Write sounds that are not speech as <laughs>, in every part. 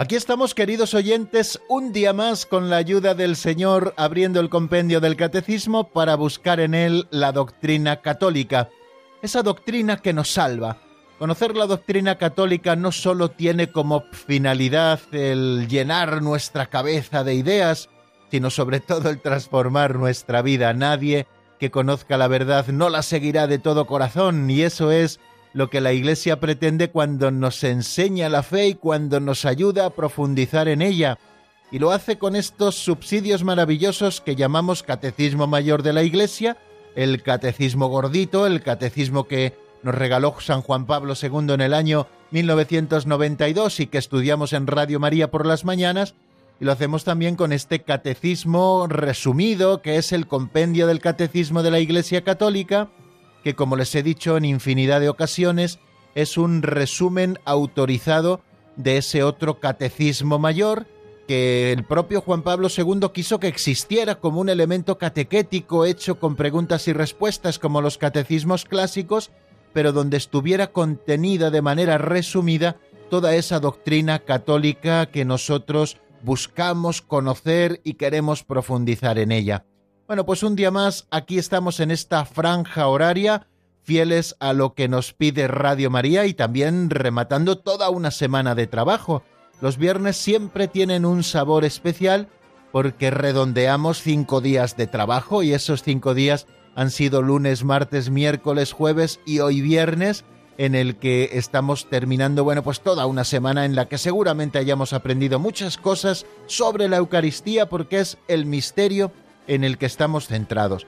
Aquí estamos, queridos oyentes, un día más con la ayuda del Señor abriendo el compendio del Catecismo para buscar en él la doctrina católica, esa doctrina que nos salva. Conocer la doctrina católica no solo tiene como finalidad el llenar nuestra cabeza de ideas, sino sobre todo el transformar nuestra vida. Nadie que conozca la verdad no la seguirá de todo corazón, y eso es lo que la Iglesia pretende cuando nos enseña la fe y cuando nos ayuda a profundizar en ella. Y lo hace con estos subsidios maravillosos que llamamos Catecismo Mayor de la Iglesia, el Catecismo Gordito, el Catecismo que nos regaló San Juan Pablo II en el año 1992 y que estudiamos en Radio María por las mañanas, y lo hacemos también con este catecismo resumido, que es el compendio del Catecismo de la Iglesia Católica, que como les he dicho en infinidad de ocasiones, es un resumen autorizado de ese otro catecismo mayor que el propio Juan Pablo II quiso que existiera como un elemento catequético hecho con preguntas y respuestas como los catecismos clásicos, pero donde estuviera contenida de manera resumida toda esa doctrina católica que nosotros buscamos conocer y queremos profundizar en ella. Bueno, pues un día más, aquí estamos en esta franja horaria, fieles a lo que nos pide Radio María y también rematando toda una semana de trabajo. Los viernes siempre tienen un sabor especial porque redondeamos cinco días de trabajo y esos cinco días han sido lunes, martes, miércoles, jueves y hoy viernes en el que estamos terminando, bueno, pues toda una semana en la que seguramente hayamos aprendido muchas cosas sobre la Eucaristía porque es el misterio en el que estamos centrados.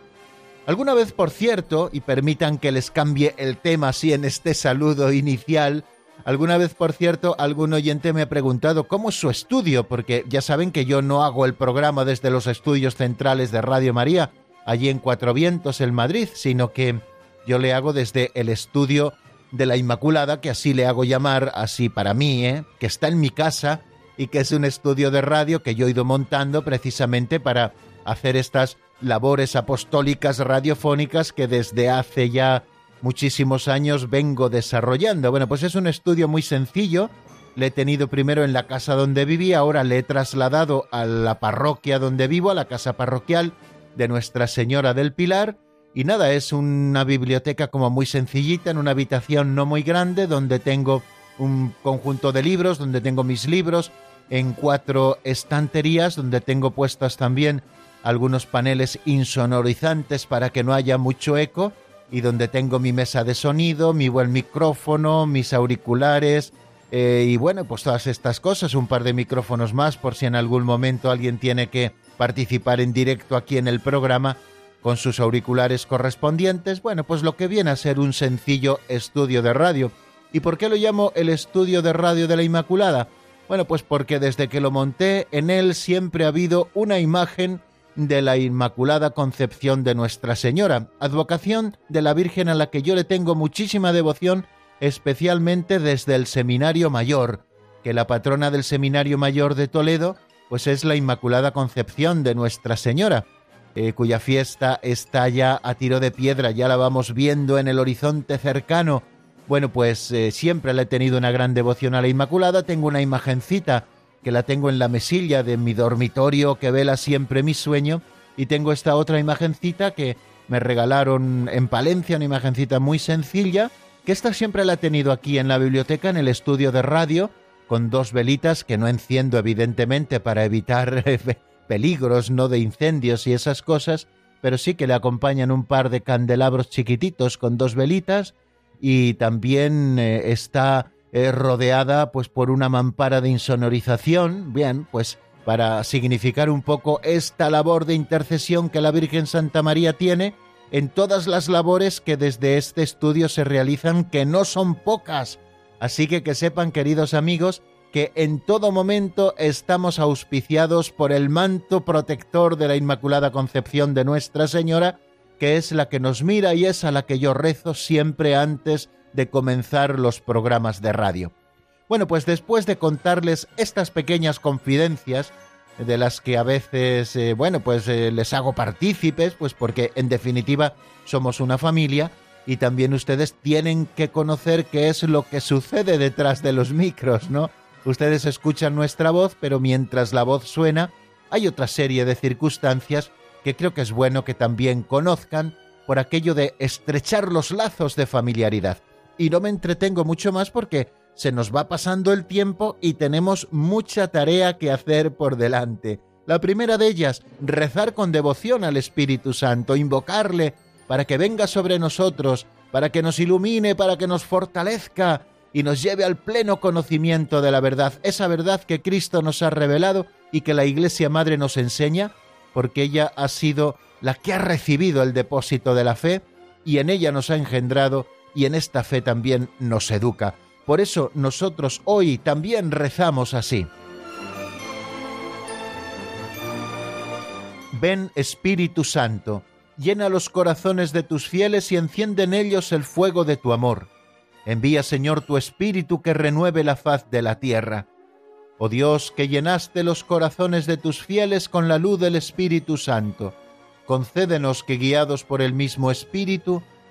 Alguna vez, por cierto, y permitan que les cambie el tema así en este saludo inicial, alguna vez, por cierto, algún oyente me ha preguntado cómo es su estudio, porque ya saben que yo no hago el programa desde los estudios centrales de Radio María, allí en Cuatro Vientos, en Madrid, sino que yo le hago desde el estudio de la Inmaculada, que así le hago llamar, así para mí, ¿eh? que está en mi casa y que es un estudio de radio que yo he ido montando precisamente para hacer estas labores apostólicas radiofónicas que desde hace ya muchísimos años vengo desarrollando. Bueno, pues es un estudio muy sencillo. Le he tenido primero en la casa donde vivía, ahora le he trasladado a la parroquia donde vivo, a la casa parroquial de Nuestra Señora del Pilar. Y nada, es una biblioteca como muy sencillita, en una habitación no muy grande, donde tengo un conjunto de libros, donde tengo mis libros, en cuatro estanterías, donde tengo puestas también algunos paneles insonorizantes para que no haya mucho eco y donde tengo mi mesa de sonido, mi buen micrófono, mis auriculares eh, y bueno, pues todas estas cosas, un par de micrófonos más por si en algún momento alguien tiene que participar en directo aquí en el programa con sus auriculares correspondientes, bueno, pues lo que viene a ser un sencillo estudio de radio. ¿Y por qué lo llamo el estudio de radio de la Inmaculada? Bueno, pues porque desde que lo monté en él siempre ha habido una imagen de la Inmaculada Concepción de Nuestra Señora, advocación de la Virgen a la que yo le tengo muchísima devoción, especialmente desde el Seminario Mayor, que la patrona del Seminario Mayor de Toledo, pues es la Inmaculada Concepción de Nuestra Señora, eh, cuya fiesta está ya a tiro de piedra, ya la vamos viendo en el horizonte cercano. Bueno, pues eh, siempre le he tenido una gran devoción a la Inmaculada, tengo una imagencita que la tengo en la mesilla de mi dormitorio que vela siempre mi sueño, y tengo esta otra imagencita que me regalaron en Palencia, una imagencita muy sencilla, que esta siempre la he tenido aquí en la biblioteca, en el estudio de radio, con dos velitas que no enciendo evidentemente para evitar <laughs> peligros, no de incendios y esas cosas, pero sí que le acompañan un par de candelabros chiquititos con dos velitas y también eh, está rodeada pues por una mampara de insonorización, bien, pues para significar un poco esta labor de intercesión que la Virgen Santa María tiene en todas las labores que desde este estudio se realizan, que no son pocas. Así que que sepan, queridos amigos, que en todo momento estamos auspiciados por el manto protector de la Inmaculada Concepción de Nuestra Señora, que es la que nos mira y es a la que yo rezo siempre antes de comenzar los programas de radio. Bueno, pues después de contarles estas pequeñas confidencias, de las que a veces, eh, bueno, pues eh, les hago partícipes, pues porque en definitiva somos una familia y también ustedes tienen que conocer qué es lo que sucede detrás de los micros, ¿no? Ustedes escuchan nuestra voz, pero mientras la voz suena, hay otra serie de circunstancias que creo que es bueno que también conozcan por aquello de estrechar los lazos de familiaridad. Y no me entretengo mucho más porque se nos va pasando el tiempo y tenemos mucha tarea que hacer por delante. La primera de ellas, rezar con devoción al Espíritu Santo, invocarle para que venga sobre nosotros, para que nos ilumine, para que nos fortalezca y nos lleve al pleno conocimiento de la verdad, esa verdad que Cristo nos ha revelado y que la Iglesia Madre nos enseña, porque ella ha sido la que ha recibido el depósito de la fe y en ella nos ha engendrado y en esta fe también nos educa. Por eso nosotros hoy también rezamos así. Ven Espíritu Santo, llena los corazones de tus fieles y enciende en ellos el fuego de tu amor. Envía Señor tu Espíritu que renueve la faz de la tierra. Oh Dios, que llenaste los corazones de tus fieles con la luz del Espíritu Santo, concédenos que guiados por el mismo Espíritu,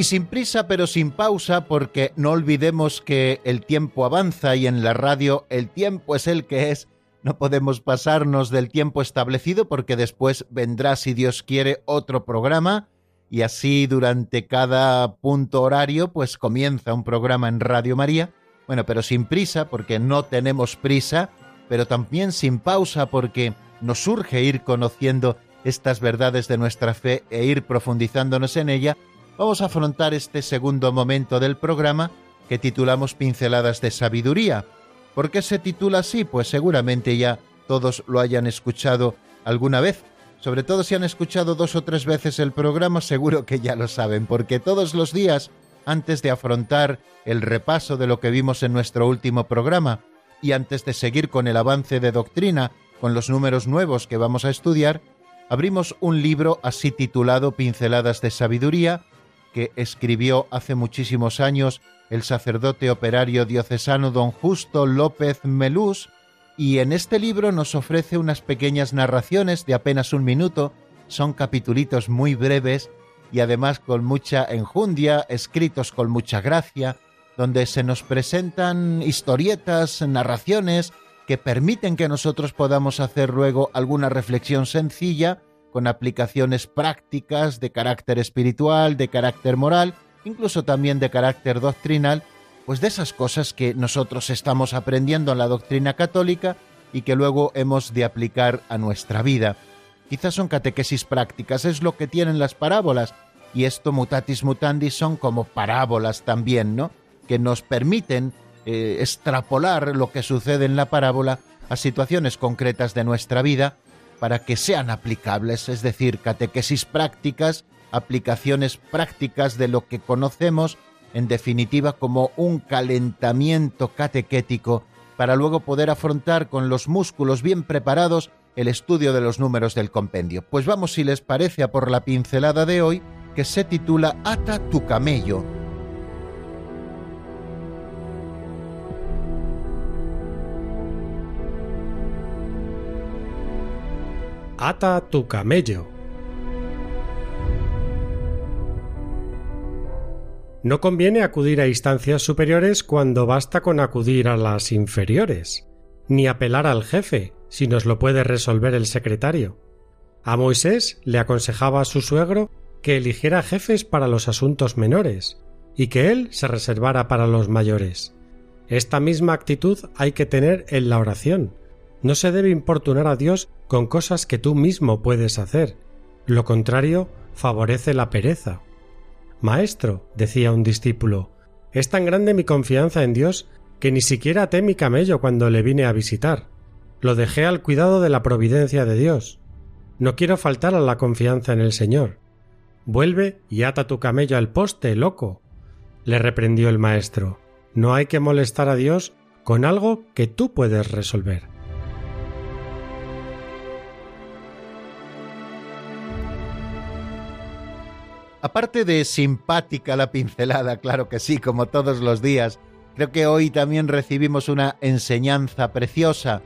Y sin prisa pero sin pausa, porque no olvidemos que el tiempo avanza y en la radio el tiempo es el que es. No podemos pasarnos del tiempo establecido porque después vendrá, si Dios quiere, otro programa y así durante cada punto horario pues comienza un programa en Radio María. Bueno, pero sin prisa porque no tenemos prisa, pero también sin pausa porque nos urge ir conociendo estas verdades de nuestra fe e ir profundizándonos en ella vamos a afrontar este segundo momento del programa que titulamos Pinceladas de Sabiduría. ¿Por qué se titula así? Pues seguramente ya todos lo hayan escuchado alguna vez. Sobre todo si han escuchado dos o tres veces el programa, seguro que ya lo saben, porque todos los días, antes de afrontar el repaso de lo que vimos en nuestro último programa, y antes de seguir con el avance de doctrina, con los números nuevos que vamos a estudiar, abrimos un libro así titulado Pinceladas de Sabiduría, que escribió hace muchísimos años el sacerdote operario diocesano don Justo López Melús, y en este libro nos ofrece unas pequeñas narraciones de apenas un minuto, son capitulitos muy breves y además con mucha enjundia, escritos con mucha gracia, donde se nos presentan historietas, narraciones que permiten que nosotros podamos hacer luego alguna reflexión sencilla con aplicaciones prácticas de carácter espiritual, de carácter moral, incluso también de carácter doctrinal, pues de esas cosas que nosotros estamos aprendiendo en la doctrina católica y que luego hemos de aplicar a nuestra vida. Quizás son catequesis prácticas, es lo que tienen las parábolas, y esto mutatis mutandis son como parábolas también, ¿no? Que nos permiten eh, extrapolar lo que sucede en la parábola a situaciones concretas de nuestra vida para que sean aplicables, es decir, catequesis prácticas, aplicaciones prácticas de lo que conocemos, en definitiva, como un calentamiento catequético para luego poder afrontar con los músculos bien preparados el estudio de los números del compendio. Pues vamos, si les parece, a por la pincelada de hoy, que se titula Ata tu camello Ata tu camello. No conviene acudir a instancias superiores cuando basta con acudir a las inferiores, ni apelar al jefe, si nos lo puede resolver el secretario. A Moisés le aconsejaba a su suegro que eligiera jefes para los asuntos menores, y que él se reservara para los mayores. Esta misma actitud hay que tener en la oración. No se debe importunar a Dios con cosas que tú mismo puedes hacer. Lo contrario favorece la pereza. Maestro, decía un discípulo, es tan grande mi confianza en Dios que ni siquiera até mi camello cuando le vine a visitar. Lo dejé al cuidado de la providencia de Dios. No quiero faltar a la confianza en el Señor. Vuelve y ata tu camello al poste, loco. Le reprendió el maestro. No hay que molestar a Dios con algo que tú puedes resolver. Aparte de simpática la pincelada, claro que sí, como todos los días, creo que hoy también recibimos una enseñanza preciosa.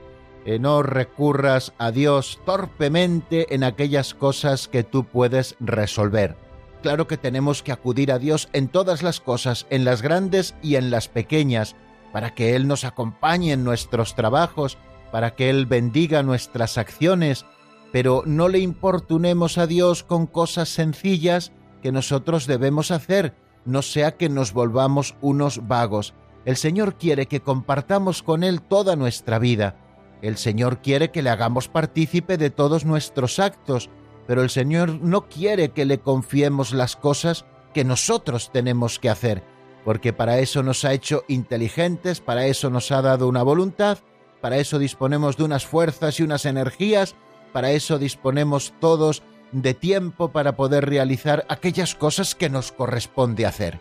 Eh, no recurras a Dios torpemente en aquellas cosas que tú puedes resolver. Claro que tenemos que acudir a Dios en todas las cosas, en las grandes y en las pequeñas, para que Él nos acompañe en nuestros trabajos, para que Él bendiga nuestras acciones, pero no le importunemos a Dios con cosas sencillas que nosotros debemos hacer, no sea que nos volvamos unos vagos. El Señor quiere que compartamos con Él toda nuestra vida. El Señor quiere que le hagamos partícipe de todos nuestros actos, pero el Señor no quiere que le confiemos las cosas que nosotros tenemos que hacer, porque para eso nos ha hecho inteligentes, para eso nos ha dado una voluntad, para eso disponemos de unas fuerzas y unas energías, para eso disponemos todos de tiempo para poder realizar aquellas cosas que nos corresponde hacer.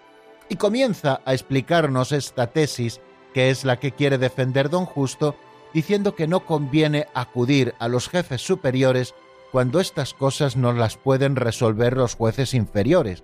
Y comienza a explicarnos esta tesis, que es la que quiere defender don Justo, diciendo que no conviene acudir a los jefes superiores cuando estas cosas no las pueden resolver los jueces inferiores.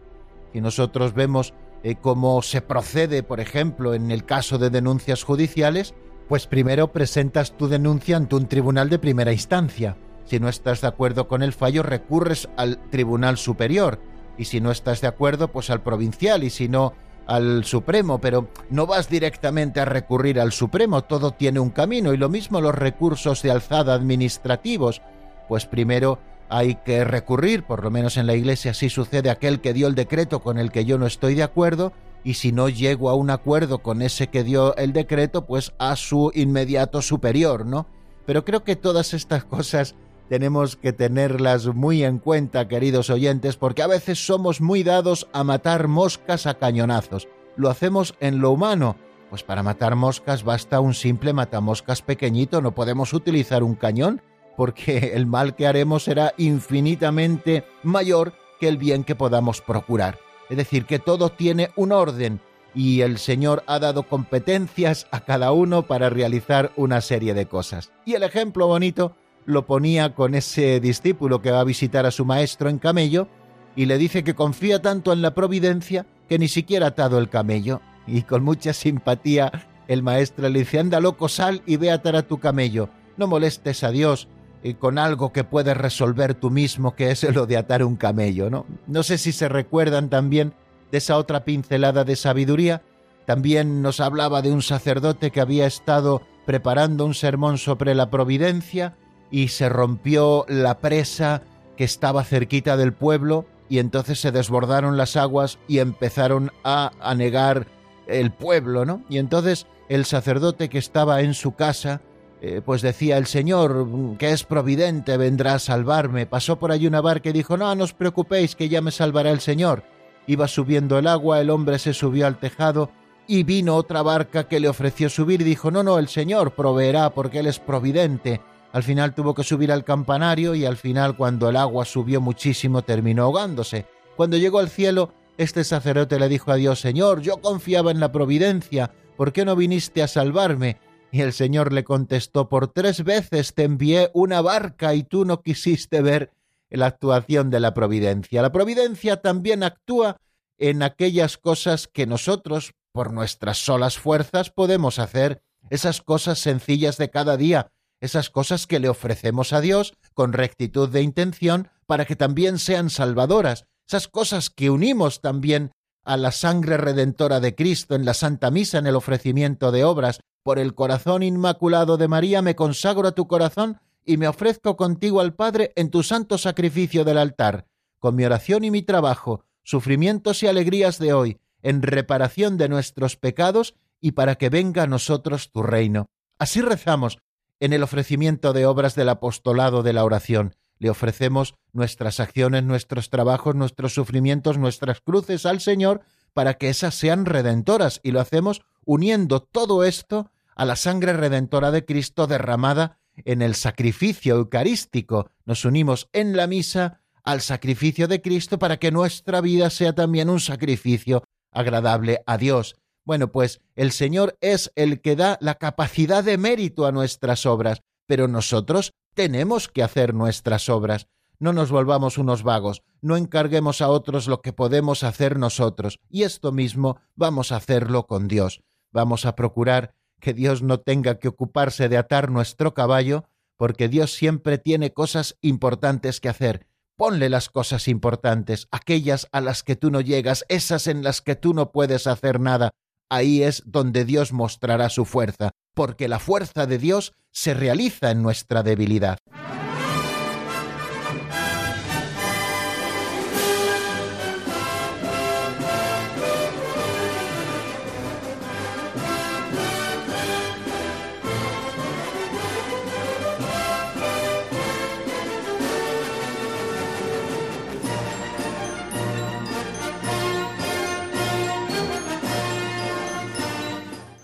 Y nosotros vemos eh, cómo se procede, por ejemplo, en el caso de denuncias judiciales, pues primero presentas tu denuncia ante un tribunal de primera instancia si no estás de acuerdo con el fallo, recurres al Tribunal Superior. Y si no estás de acuerdo, pues al provincial. Y si no, al Supremo. Pero no vas directamente a recurrir al Supremo. Todo tiene un camino. Y lo mismo los recursos de alzada administrativos. Pues primero hay que recurrir, por lo menos en la Iglesia así sucede, aquel que dio el decreto con el que yo no estoy de acuerdo, y si no llego a un acuerdo con ese que dio el decreto, pues a su inmediato superior, ¿no? Pero creo que todas estas cosas tenemos que tenerlas muy en cuenta, queridos oyentes, porque a veces somos muy dados a matar moscas a cañonazos. Lo hacemos en lo humano. Pues para matar moscas basta un simple matamoscas pequeñito, no podemos utilizar un cañón, porque <laughs> el mal que haremos será infinitamente mayor que el bien que podamos procurar. Es decir, que todo tiene un orden y el Señor ha dado competencias a cada uno para realizar una serie de cosas. Y el ejemplo bonito lo ponía con ese discípulo que va a visitar a su maestro en camello y le dice que confía tanto en la providencia que ni siquiera ha atado el camello. Y con mucha simpatía el maestro le dice, anda loco, sal y ve a atar a tu camello. No molestes a Dios eh, con algo que puedes resolver tú mismo, que es lo de atar un camello, ¿no? No sé si se recuerdan también de esa otra pincelada de sabiduría. También nos hablaba de un sacerdote que había estado preparando un sermón sobre la providencia y se rompió la presa que estaba cerquita del pueblo y entonces se desbordaron las aguas y empezaron a anegar el pueblo, ¿no? Y entonces el sacerdote que estaba en su casa, eh, pues decía, el Señor, que es providente, vendrá a salvarme. Pasó por allí una barca y dijo, no, no os preocupéis, que ya me salvará el Señor. Iba subiendo el agua, el hombre se subió al tejado y vino otra barca que le ofreció subir y dijo, no, no, el Señor proveerá porque Él es providente. Al final tuvo que subir al campanario y al final cuando el agua subió muchísimo terminó ahogándose. Cuando llegó al cielo, este sacerdote le dijo a Dios, Señor, yo confiaba en la providencia, ¿por qué no viniste a salvarme? Y el Señor le contestó, por tres veces te envié una barca y tú no quisiste ver la actuación de la providencia. La providencia también actúa en aquellas cosas que nosotros, por nuestras solas fuerzas, podemos hacer, esas cosas sencillas de cada día, esas cosas que le ofrecemos a Dios con rectitud de intención para que también sean salvadoras, esas cosas que unimos también a la sangre redentora de Cristo en la Santa Misa, en el ofrecimiento de obras, por el corazón inmaculado de María me consagro a tu corazón y me ofrezco contigo al Padre en tu santo sacrificio del altar, con mi oración y mi trabajo, sufrimientos y alegrías de hoy, en reparación de nuestros pecados y para que venga a nosotros tu reino. Así rezamos en el ofrecimiento de obras del apostolado de la oración. Le ofrecemos nuestras acciones, nuestros trabajos, nuestros sufrimientos, nuestras cruces al Señor para que esas sean redentoras y lo hacemos uniendo todo esto a la sangre redentora de Cristo derramada en el sacrificio eucarístico. Nos unimos en la misa al sacrificio de Cristo para que nuestra vida sea también un sacrificio agradable a Dios. Bueno, pues el Señor es el que da la capacidad de mérito a nuestras obras, pero nosotros tenemos que hacer nuestras obras. No nos volvamos unos vagos, no encarguemos a otros lo que podemos hacer nosotros, y esto mismo vamos a hacerlo con Dios. Vamos a procurar que Dios no tenga que ocuparse de atar nuestro caballo, porque Dios siempre tiene cosas importantes que hacer. Ponle las cosas importantes, aquellas a las que tú no llegas, esas en las que tú no puedes hacer nada, ahí es donde Dios mostrará su fuerza, porque la fuerza de Dios se realiza en nuestra debilidad.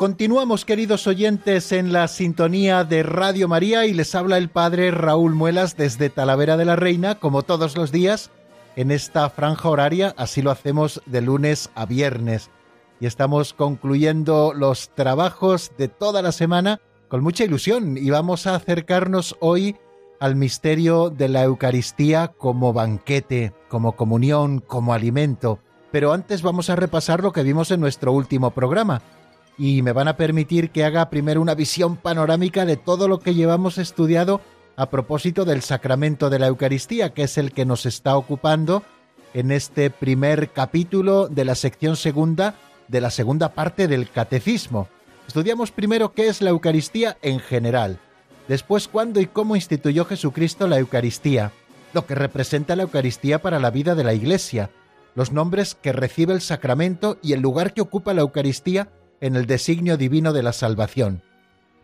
Continuamos, queridos oyentes, en la sintonía de Radio María y les habla el padre Raúl Muelas desde Talavera de la Reina, como todos los días, en esta franja horaria, así lo hacemos de lunes a viernes. Y estamos concluyendo los trabajos de toda la semana con mucha ilusión y vamos a acercarnos hoy al misterio de la Eucaristía como banquete, como comunión, como alimento. Pero antes vamos a repasar lo que vimos en nuestro último programa y me van a permitir que haga primero una visión panorámica de todo lo que llevamos estudiado a propósito del sacramento de la Eucaristía, que es el que nos está ocupando en este primer capítulo de la sección segunda de la segunda parte del Catecismo. Estudiamos primero qué es la Eucaristía en general, después cuándo y cómo instituyó Jesucristo la Eucaristía, lo que representa la Eucaristía para la vida de la Iglesia, los nombres que recibe el sacramento y el lugar que ocupa la Eucaristía en el designio divino de la salvación.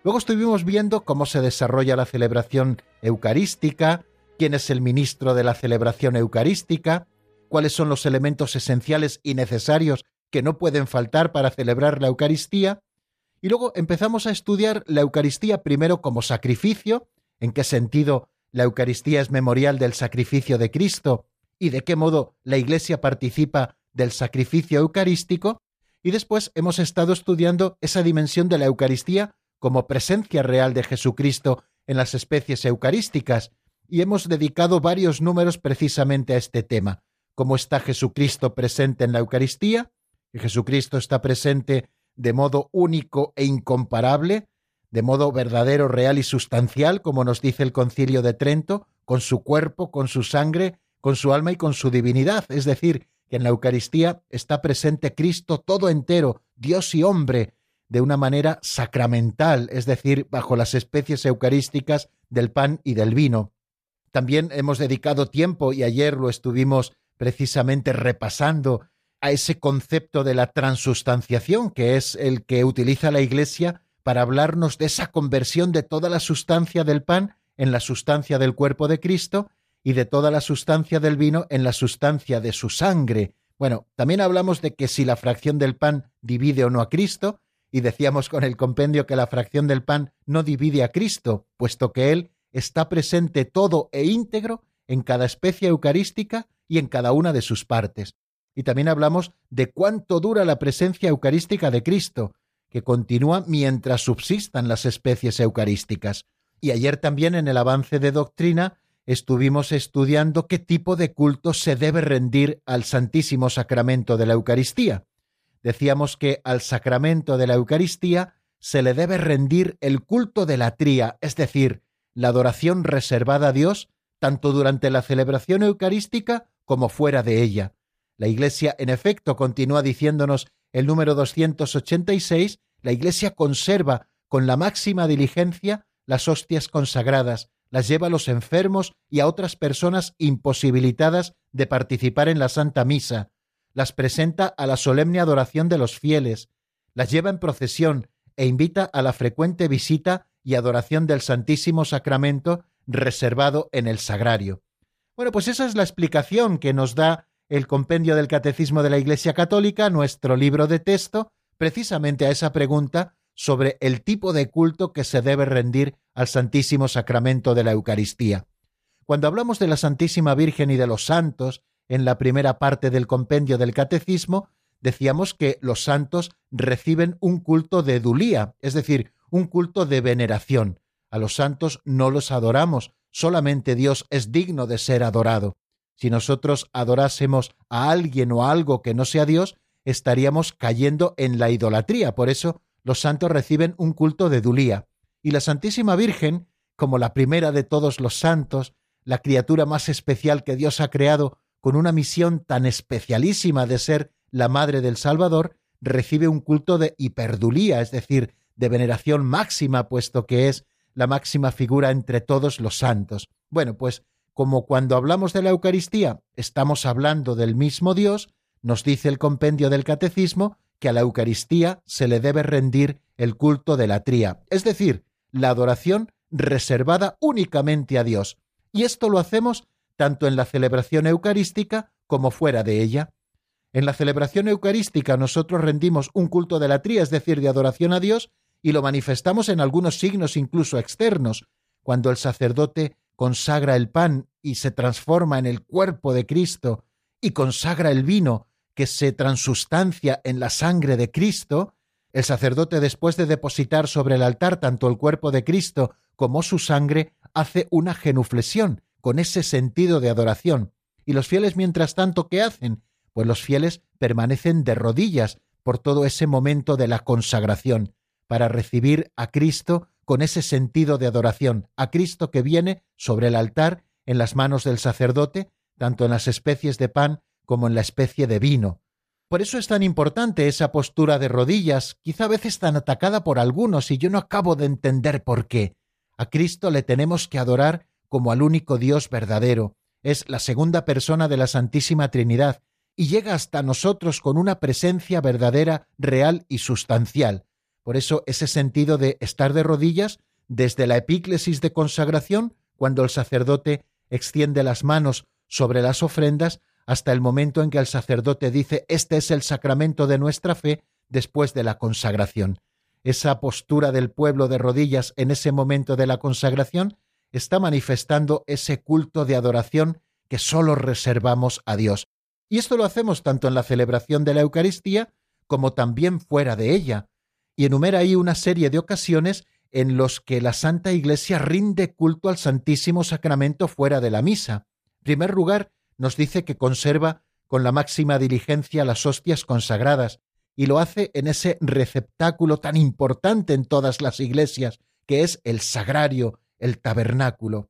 Luego estuvimos viendo cómo se desarrolla la celebración eucarística, quién es el ministro de la celebración eucarística, cuáles son los elementos esenciales y necesarios que no pueden faltar para celebrar la Eucaristía, y luego empezamos a estudiar la Eucaristía primero como sacrificio, en qué sentido la Eucaristía es memorial del sacrificio de Cristo y de qué modo la Iglesia participa del sacrificio eucarístico, y después hemos estado estudiando esa dimensión de la Eucaristía como presencia real de Jesucristo en las especies eucarísticas, y hemos dedicado varios números precisamente a este tema, cómo está Jesucristo presente en la Eucaristía, que Jesucristo está presente de modo único e incomparable, de modo verdadero, real y sustancial, como nos dice el concilio de Trento, con su cuerpo, con su sangre, con su alma y con su divinidad, es decir, que en la Eucaristía está presente Cristo todo entero, Dios y hombre, de una manera sacramental, es decir, bajo las especies eucarísticas del pan y del vino. También hemos dedicado tiempo, y ayer lo estuvimos precisamente repasando, a ese concepto de la transustanciación, que es el que utiliza la Iglesia para hablarnos de esa conversión de toda la sustancia del pan en la sustancia del cuerpo de Cristo y de toda la sustancia del vino en la sustancia de su sangre. Bueno, también hablamos de que si la fracción del pan divide o no a Cristo, y decíamos con el compendio que la fracción del pan no divide a Cristo, puesto que Él está presente todo e íntegro en cada especie eucarística y en cada una de sus partes. Y también hablamos de cuánto dura la presencia eucarística de Cristo, que continúa mientras subsistan las especies eucarísticas. Y ayer también en el avance de doctrina estuvimos estudiando qué tipo de culto se debe rendir al Santísimo Sacramento de la Eucaristía. Decíamos que al sacramento de la Eucaristía se le debe rendir el culto de la tría, es decir, la adoración reservada a Dios tanto durante la celebración eucarística como fuera de ella. La Iglesia, en efecto, continúa diciéndonos el número 286, la Iglesia conserva con la máxima diligencia las hostias consagradas, las lleva a los enfermos y a otras personas imposibilitadas de participar en la Santa Misa, las presenta a la solemne adoración de los fieles, las lleva en procesión e invita a la frecuente visita y adoración del Santísimo Sacramento reservado en el sagrario. Bueno, pues esa es la explicación que nos da el compendio del Catecismo de la Iglesia Católica, nuestro libro de texto, precisamente a esa pregunta sobre el tipo de culto que se debe rendir al Santísimo Sacramento de la Eucaristía. Cuando hablamos de la Santísima Virgen y de los santos, en la primera parte del compendio del Catecismo, decíamos que los santos reciben un culto de dulía, es decir, un culto de veneración. A los santos no los adoramos, solamente Dios es digno de ser adorado. Si nosotros adorásemos a alguien o a algo que no sea Dios, estaríamos cayendo en la idolatría. Por eso los santos reciben un culto de dulía. Y la Santísima Virgen, como la primera de todos los santos, la criatura más especial que Dios ha creado, con una misión tan especialísima de ser la Madre del Salvador, recibe un culto de hiperdulía, es decir, de veneración máxima, puesto que es la máxima figura entre todos los santos. Bueno, pues como cuando hablamos de la Eucaristía estamos hablando del mismo Dios, nos dice el compendio del Catecismo que a la Eucaristía se le debe rendir el culto de la tría, es decir, la adoración reservada únicamente a Dios. Y esto lo hacemos tanto en la celebración eucarística como fuera de ella. En la celebración eucarística nosotros rendimos un culto de la tría, es decir, de adoración a Dios, y lo manifestamos en algunos signos incluso externos, cuando el sacerdote consagra el pan y se transforma en el cuerpo de Cristo y consagra el vino que se transustancia en la sangre de Cristo, el sacerdote después de depositar sobre el altar tanto el cuerpo de Cristo como su sangre, hace una genuflexión con ese sentido de adoración. Y los fieles, mientras tanto, ¿qué hacen? Pues los fieles permanecen de rodillas por todo ese momento de la consagración, para recibir a Cristo con ese sentido de adoración, a Cristo que viene sobre el altar en las manos del sacerdote, tanto en las especies de pan como en la especie de vino. Por eso es tan importante esa postura de rodillas, quizá a veces tan atacada por algunos y yo no acabo de entender por qué. A Cristo le tenemos que adorar como al único Dios verdadero. Es la segunda persona de la Santísima Trinidad y llega hasta nosotros con una presencia verdadera, real y sustancial. Por eso ese sentido de estar de rodillas desde la epíclesis de consagración, cuando el sacerdote extiende las manos sobre las ofrendas, hasta el momento en que el sacerdote dice Este es el sacramento de nuestra fe después de la consagración. Esa postura del pueblo de rodillas en ese momento de la consagración está manifestando ese culto de adoración que sólo reservamos a Dios. Y esto lo hacemos tanto en la celebración de la Eucaristía como también fuera de ella. Y enumera ahí una serie de ocasiones en los que la Santa Iglesia rinde culto al Santísimo Sacramento fuera de la misa. En primer lugar, nos dice que conserva con la máxima diligencia las hostias consagradas, y lo hace en ese receptáculo tan importante en todas las iglesias, que es el sagrario, el tabernáculo.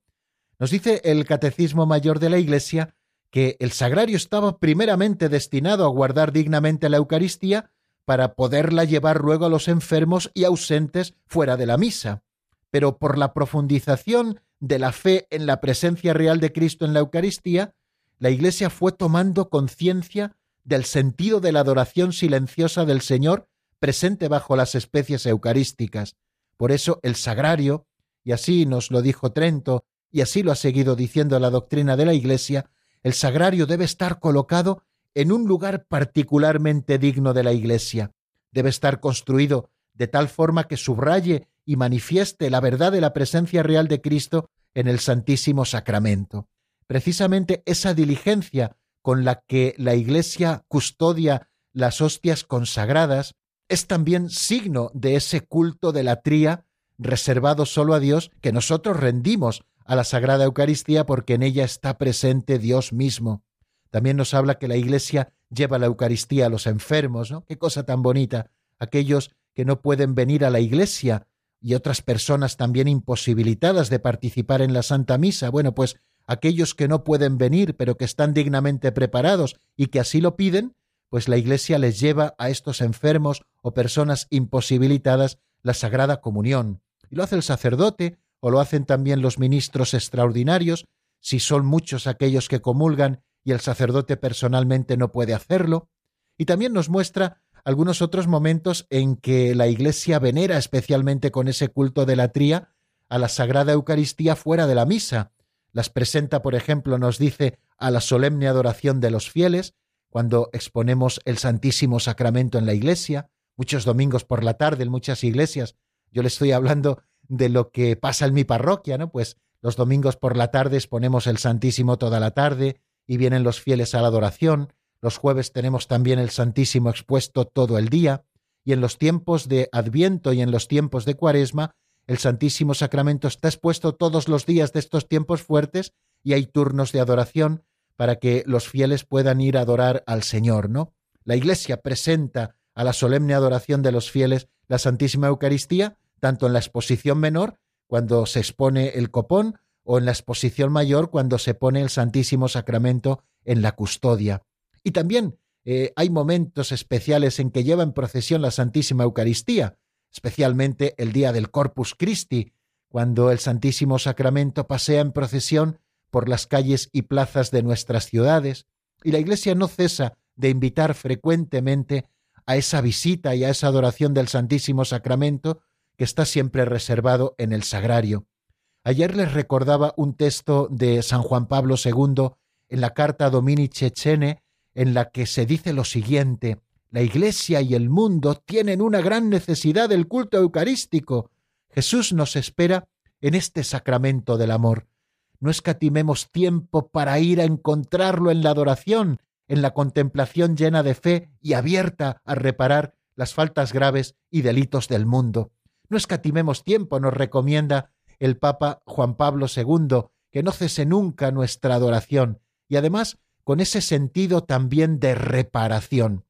Nos dice el Catecismo Mayor de la Iglesia que el sagrario estaba primeramente destinado a guardar dignamente la Eucaristía para poderla llevar luego a los enfermos y ausentes fuera de la misa. Pero por la profundización de la fe en la presencia real de Cristo en la Eucaristía, la Iglesia fue tomando conciencia del sentido de la adoración silenciosa del Señor presente bajo las especies eucarísticas. Por eso el sagrario, y así nos lo dijo Trento, y así lo ha seguido diciendo la doctrina de la Iglesia, el sagrario debe estar colocado en un lugar particularmente digno de la Iglesia. Debe estar construido de tal forma que subraye y manifieste la verdad de la presencia real de Cristo en el Santísimo Sacramento precisamente esa diligencia con la que la Iglesia custodia las hostias consagradas es también signo de ese culto de la tría reservado solo a Dios que nosotros rendimos a la Sagrada Eucaristía porque en ella está presente Dios mismo. También nos habla que la Iglesia lleva la Eucaristía a los enfermos, ¿no? Qué cosa tan bonita. Aquellos que no pueden venir a la Iglesia y otras personas también imposibilitadas de participar en la Santa Misa. Bueno, pues aquellos que no pueden venir, pero que están dignamente preparados y que así lo piden, pues la Iglesia les lleva a estos enfermos o personas imposibilitadas la Sagrada Comunión. Y lo hace el sacerdote, o lo hacen también los ministros extraordinarios, si son muchos aquellos que comulgan y el sacerdote personalmente no puede hacerlo. Y también nos muestra algunos otros momentos en que la Iglesia venera especialmente con ese culto de la tría a la Sagrada Eucaristía fuera de la misa. Las presenta, por ejemplo, nos dice a la solemne adoración de los fieles, cuando exponemos el Santísimo Sacramento en la iglesia, muchos domingos por la tarde en muchas iglesias. Yo le estoy hablando de lo que pasa en mi parroquia, ¿no? Pues los domingos por la tarde exponemos el Santísimo toda la tarde y vienen los fieles a la adoración. Los jueves tenemos también el Santísimo expuesto todo el día. Y en los tiempos de Adviento y en los tiempos de Cuaresma, el Santísimo Sacramento está expuesto todos los días de estos tiempos fuertes y hay turnos de adoración para que los fieles puedan ir a adorar al Señor, ¿no? La Iglesia presenta a la solemne adoración de los fieles la Santísima Eucaristía, tanto en la exposición menor, cuando se expone el copón, o en la exposición mayor, cuando se pone el Santísimo Sacramento en la custodia. Y también eh, hay momentos especiales en que lleva en procesión la Santísima Eucaristía, especialmente el día del Corpus Christi, cuando el Santísimo Sacramento pasea en procesión por las calles y plazas de nuestras ciudades, y la Iglesia no cesa de invitar frecuentemente a esa visita y a esa adoración del Santísimo Sacramento que está siempre reservado en el sagrario. Ayer les recordaba un texto de San Juan Pablo II en la carta Domini Cecene, en la que se dice lo siguiente: La Iglesia y el mundo tienen una gran necesidad del culto eucarístico. Jesús nos espera en este sacramento del amor no escatimemos tiempo para ir a encontrarlo en la adoración, en la contemplación llena de fe y abierta a reparar las faltas graves y delitos del mundo. No escatimemos tiempo, nos recomienda el Papa Juan Pablo II, que no cese nunca nuestra adoración, y además con ese sentido también de reparación.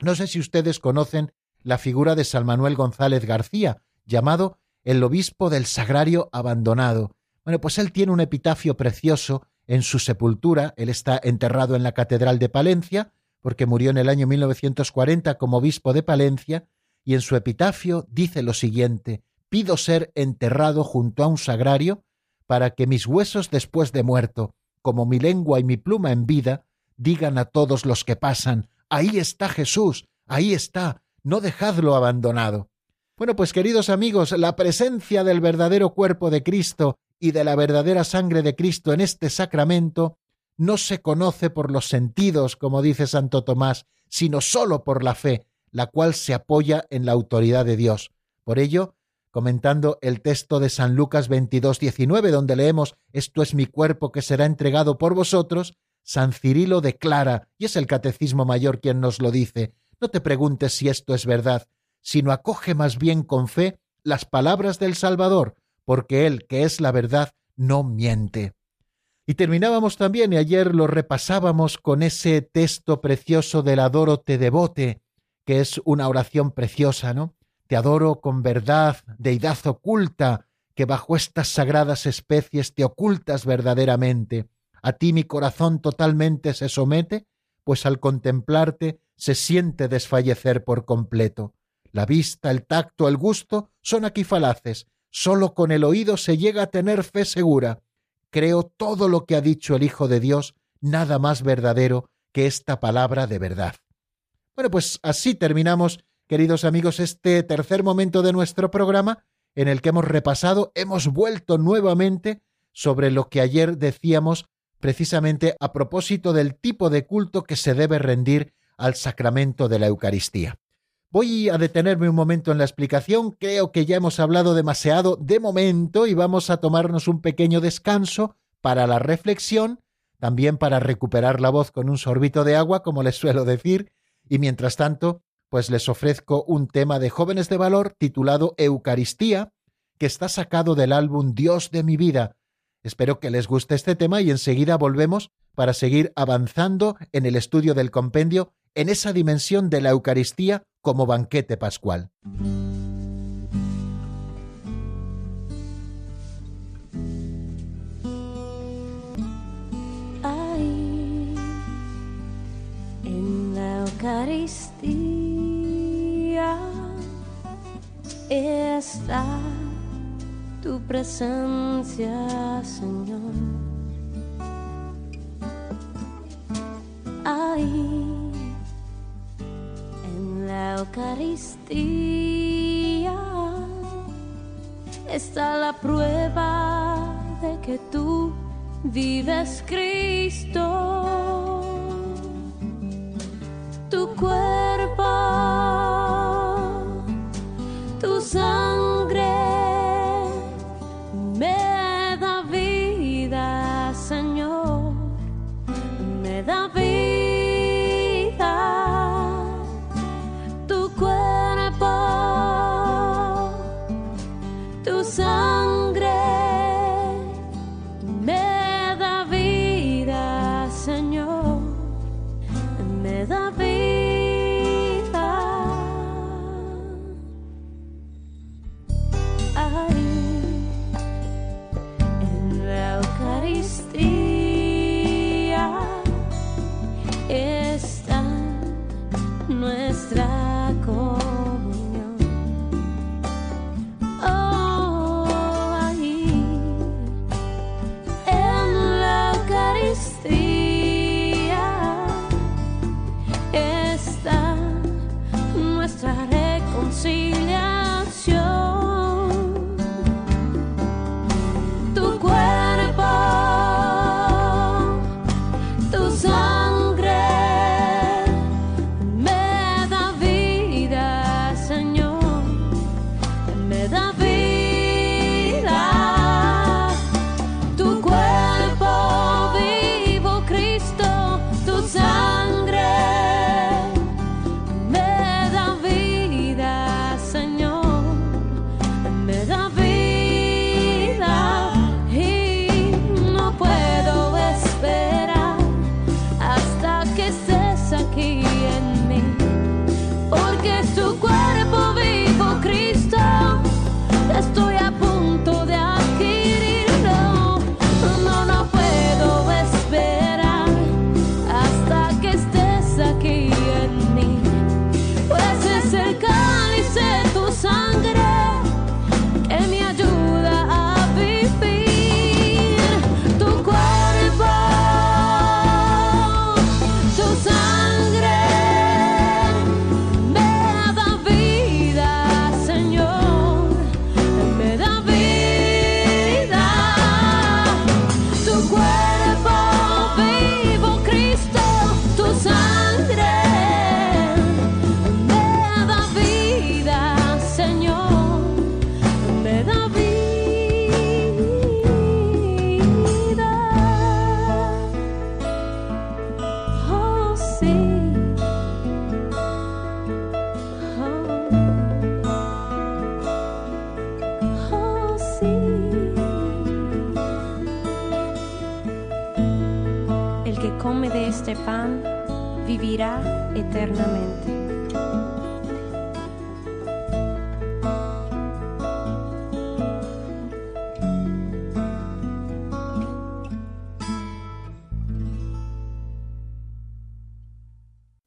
No sé si ustedes conocen la figura de San Manuel González García, llamado el obispo del sagrario abandonado, bueno, pues él tiene un epitafio precioso en su sepultura. Él está enterrado en la Catedral de Palencia, porque murió en el año 1940 como obispo de Palencia, y en su epitafio dice lo siguiente, pido ser enterrado junto a un sagrario para que mis huesos después de muerto, como mi lengua y mi pluma en vida, digan a todos los que pasan, ahí está Jesús, ahí está, no dejadlo abandonado. Bueno, pues queridos amigos, la presencia del verdadero cuerpo de Cristo y de la verdadera sangre de Cristo en este sacramento no se conoce por los sentidos, como dice Santo Tomás, sino sólo por la fe, la cual se apoya en la autoridad de Dios. Por ello, comentando el texto de San Lucas 22, 19, donde leemos Esto es mi cuerpo que será entregado por vosotros, San Cirilo declara, y es el Catecismo Mayor quien nos lo dice, no te preguntes si esto es verdad, sino acoge más bien con fe las palabras del Salvador, porque Él, que es la verdad, no miente. Y terminábamos también, y ayer lo repasábamos con ese texto precioso del Adoro te devote, que es una oración preciosa, ¿no? Te adoro con verdad, deidad oculta, que bajo estas sagradas especies te ocultas verdaderamente. A ti mi corazón totalmente se somete, pues al contemplarte se siente desfallecer por completo. La vista, el tacto, el gusto son aquí falaces, Solo con el oído se llega a tener fe segura. Creo todo lo que ha dicho el Hijo de Dios, nada más verdadero que esta palabra de verdad. Bueno, pues así terminamos, queridos amigos, este tercer momento de nuestro programa en el que hemos repasado, hemos vuelto nuevamente sobre lo que ayer decíamos precisamente a propósito del tipo de culto que se debe rendir al sacramento de la Eucaristía. Voy a detenerme un momento en la explicación. Creo que ya hemos hablado demasiado de momento y vamos a tomarnos un pequeño descanso para la reflexión, también para recuperar la voz con un sorbito de agua, como les suelo decir, y mientras tanto, pues les ofrezco un tema de jóvenes de valor titulado Eucaristía, que está sacado del álbum Dios de mi vida. Espero que les guste este tema y enseguida volvemos para seguir avanzando en el estudio del compendio en esa dimensión de la Eucaristía como banquete pascual. Ahí, en la Eucaristía está presencia, Señor. Ahí en la Eucaristía está la prueba de que tú vives Cristo. Tu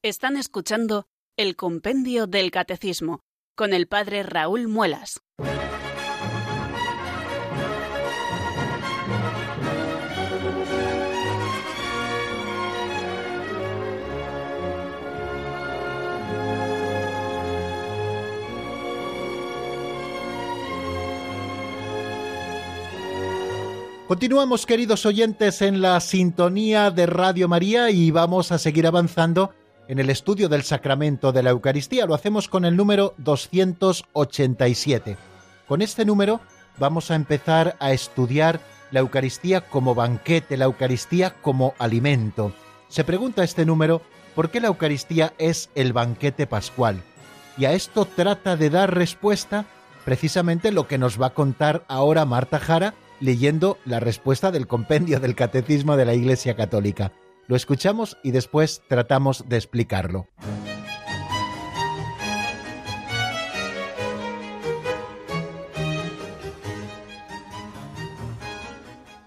Están escuchando el Compendio del Catecismo con el Padre Raúl Muelas. Continuamos, queridos oyentes, en la sintonía de Radio María y vamos a seguir avanzando en el estudio del sacramento de la Eucaristía. Lo hacemos con el número 287. Con este número vamos a empezar a estudiar la Eucaristía como banquete, la Eucaristía como alimento. Se pregunta este número por qué la Eucaristía es el banquete pascual. Y a esto trata de dar respuesta precisamente lo que nos va a contar ahora Marta Jara leyendo la respuesta del compendio del Catecismo de la Iglesia Católica. Lo escuchamos y después tratamos de explicarlo.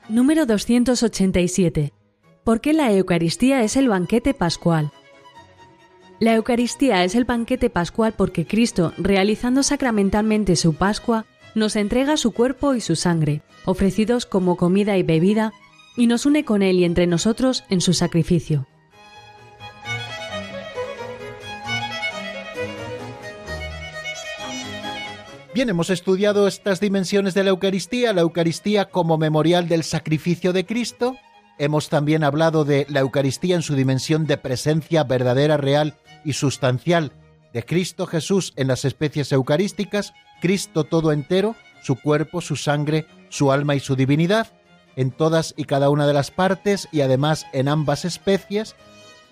Número 287. ¿Por qué la Eucaristía es el banquete pascual? La Eucaristía es el banquete pascual porque Cristo, realizando sacramentalmente su Pascua, nos entrega su cuerpo y su sangre, ofrecidos como comida y bebida, y nos une con Él y entre nosotros en su sacrificio. Bien, hemos estudiado estas dimensiones de la Eucaristía, la Eucaristía como memorial del sacrificio de Cristo. Hemos también hablado de la Eucaristía en su dimensión de presencia verdadera, real y sustancial de Cristo Jesús en las especies eucarísticas, Cristo todo entero, su cuerpo, su sangre, su alma y su divinidad, en todas y cada una de las partes y además en ambas especies.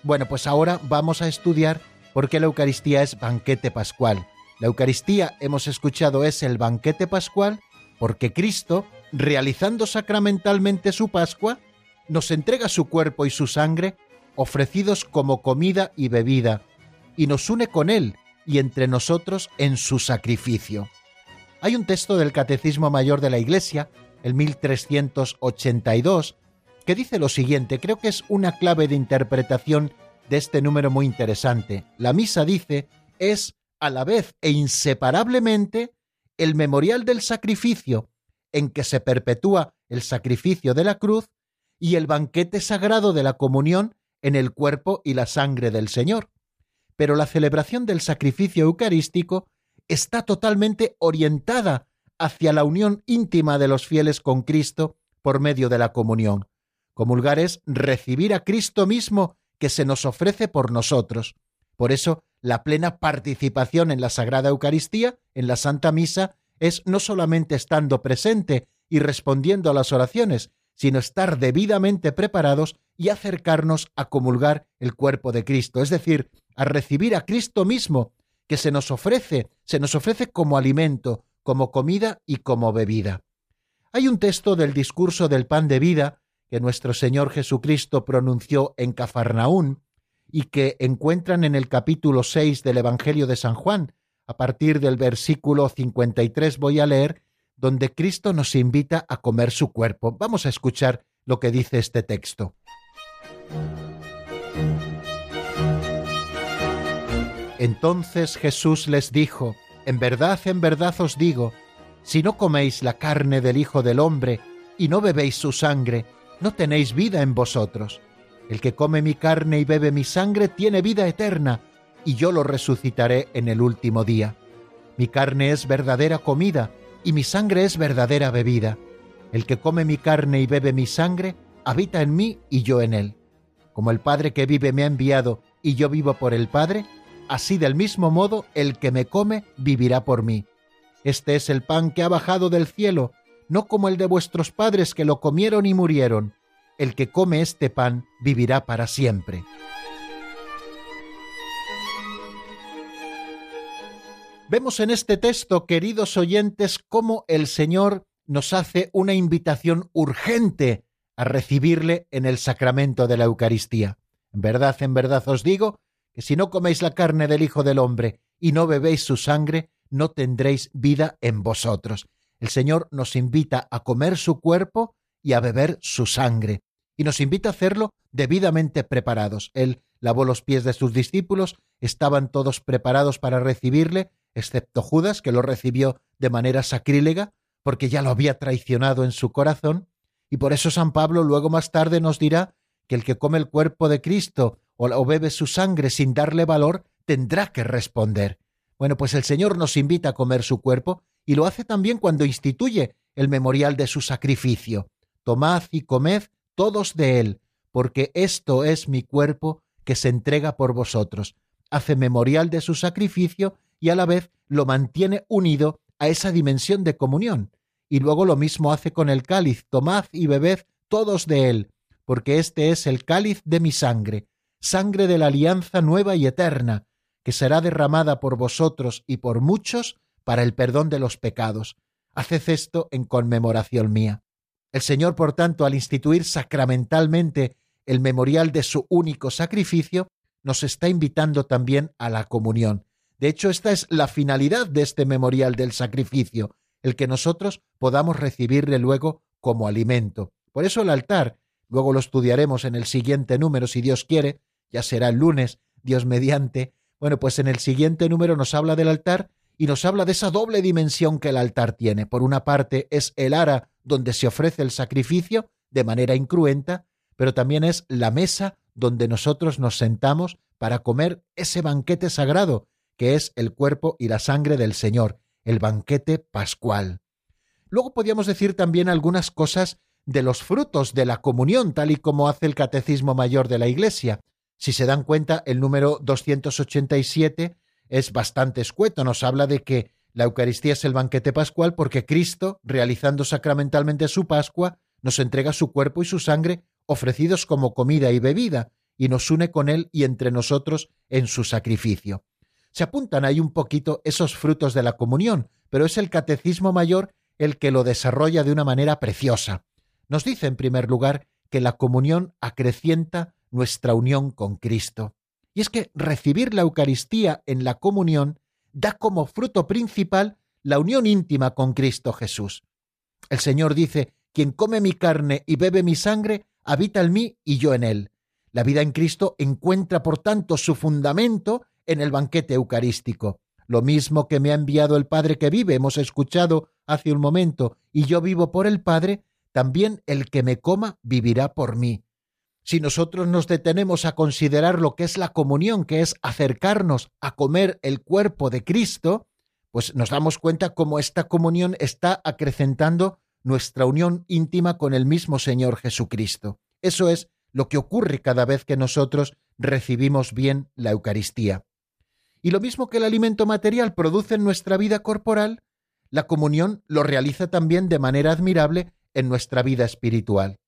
Bueno, pues ahora vamos a estudiar por qué la Eucaristía es banquete pascual. La Eucaristía, hemos escuchado, es el banquete pascual porque Cristo, realizando sacramentalmente su Pascua, nos entrega su cuerpo y su sangre ofrecidos como comida y bebida, y nos une con Él y entre nosotros en su sacrificio. Hay un texto del Catecismo Mayor de la Iglesia, el 1382, que dice lo siguiente, creo que es una clave de interpretación de este número muy interesante. La misa dice, es a la vez e inseparablemente el memorial del sacrificio en que se perpetúa el sacrificio de la cruz y el banquete sagrado de la comunión en el cuerpo y la sangre del Señor. Pero la celebración del sacrificio eucarístico está totalmente orientada hacia la unión íntima de los fieles con Cristo por medio de la comunión. Comulgar es recibir a Cristo mismo que se nos ofrece por nosotros. Por eso, la plena participación en la Sagrada Eucaristía, en la Santa Misa, es no solamente estando presente y respondiendo a las oraciones, sino estar debidamente preparados y acercarnos a comulgar el cuerpo de Cristo, es decir, a recibir a Cristo mismo, que se nos ofrece, se nos ofrece como alimento, como comida y como bebida. Hay un texto del discurso del pan de vida que nuestro Señor Jesucristo pronunció en Cafarnaún, y que encuentran en el capítulo 6 del Evangelio de San Juan. A partir del versículo 53 voy a leer, donde Cristo nos invita a comer su cuerpo. Vamos a escuchar lo que dice este texto. Entonces Jesús les dijo, En verdad, en verdad os digo, si no coméis la carne del Hijo del Hombre y no bebéis su sangre, no tenéis vida en vosotros. El que come mi carne y bebe mi sangre tiene vida eterna, y yo lo resucitaré en el último día. Mi carne es verdadera comida, y mi sangre es verdadera bebida. El que come mi carne y bebe mi sangre, habita en mí y yo en él. Como el Padre que vive me ha enviado, y yo vivo por el Padre, así del mismo modo el que me come vivirá por mí. Este es el pan que ha bajado del cielo, no como el de vuestros padres que lo comieron y murieron el que come este pan vivirá para siempre. Vemos en este texto, queridos oyentes, cómo el Señor nos hace una invitación urgente a recibirle en el sacramento de la Eucaristía. En verdad, en verdad os digo que si no coméis la carne del Hijo del Hombre y no bebéis su sangre, no tendréis vida en vosotros. El Señor nos invita a comer su cuerpo y a beber su sangre, y nos invita a hacerlo debidamente preparados. Él lavó los pies de sus discípulos, estaban todos preparados para recibirle, excepto Judas, que lo recibió de manera sacrílega, porque ya lo había traicionado en su corazón, y por eso San Pablo luego más tarde nos dirá que el que come el cuerpo de Cristo o bebe su sangre sin darle valor, tendrá que responder. Bueno, pues el Señor nos invita a comer su cuerpo y lo hace también cuando instituye el memorial de su sacrificio. Tomad y comed todos de él, porque esto es mi cuerpo que se entrega por vosotros. Hace memorial de su sacrificio y a la vez lo mantiene unido a esa dimensión de comunión. Y luego lo mismo hace con el cáliz, tomad y bebed todos de él, porque este es el cáliz de mi sangre, sangre de la alianza nueva y eterna, que será derramada por vosotros y por muchos para el perdón de los pecados. Haced esto en conmemoración mía. El Señor, por tanto, al instituir sacramentalmente el memorial de su único sacrificio, nos está invitando también a la comunión. De hecho, esta es la finalidad de este memorial del sacrificio, el que nosotros podamos recibirle luego como alimento. Por eso el altar, luego lo estudiaremos en el siguiente número, si Dios quiere, ya será el lunes, Dios mediante, Bueno, pues en el siguiente número nos habla del altar y nos habla de esa doble dimensión que el altar tiene. Por una parte es el ara donde se ofrece el sacrificio de manera incruenta, pero también es la mesa donde nosotros nos sentamos para comer ese banquete sagrado, que es el cuerpo y la sangre del Señor, el banquete pascual. Luego podríamos decir también algunas cosas de los frutos de la comunión, tal y como hace el Catecismo Mayor de la Iglesia. Si se dan cuenta, el número 287 es bastante escueto, nos habla de que la Eucaristía es el banquete pascual porque Cristo, realizando sacramentalmente su Pascua, nos entrega su cuerpo y su sangre ofrecidos como comida y bebida, y nos une con Él y entre nosotros en su sacrificio. Se apuntan ahí un poquito esos frutos de la comunión, pero es el Catecismo Mayor el que lo desarrolla de una manera preciosa. Nos dice, en primer lugar, que la comunión acrecienta nuestra unión con Cristo. Y es que recibir la Eucaristía en la comunión da como fruto principal la unión íntima con Cristo Jesús. El Señor dice, quien come mi carne y bebe mi sangre, habita en mí y yo en él. La vida en Cristo encuentra, por tanto, su fundamento en el banquete eucarístico. Lo mismo que me ha enviado el Padre que vive, hemos escuchado hace un momento, y yo vivo por el Padre, también el que me coma vivirá por mí. Si nosotros nos detenemos a considerar lo que es la comunión, que es acercarnos a comer el cuerpo de Cristo, pues nos damos cuenta cómo esta comunión está acrecentando nuestra unión íntima con el mismo Señor Jesucristo. Eso es lo que ocurre cada vez que nosotros recibimos bien la Eucaristía. Y lo mismo que el alimento material produce en nuestra vida corporal, la comunión lo realiza también de manera admirable en nuestra vida espiritual.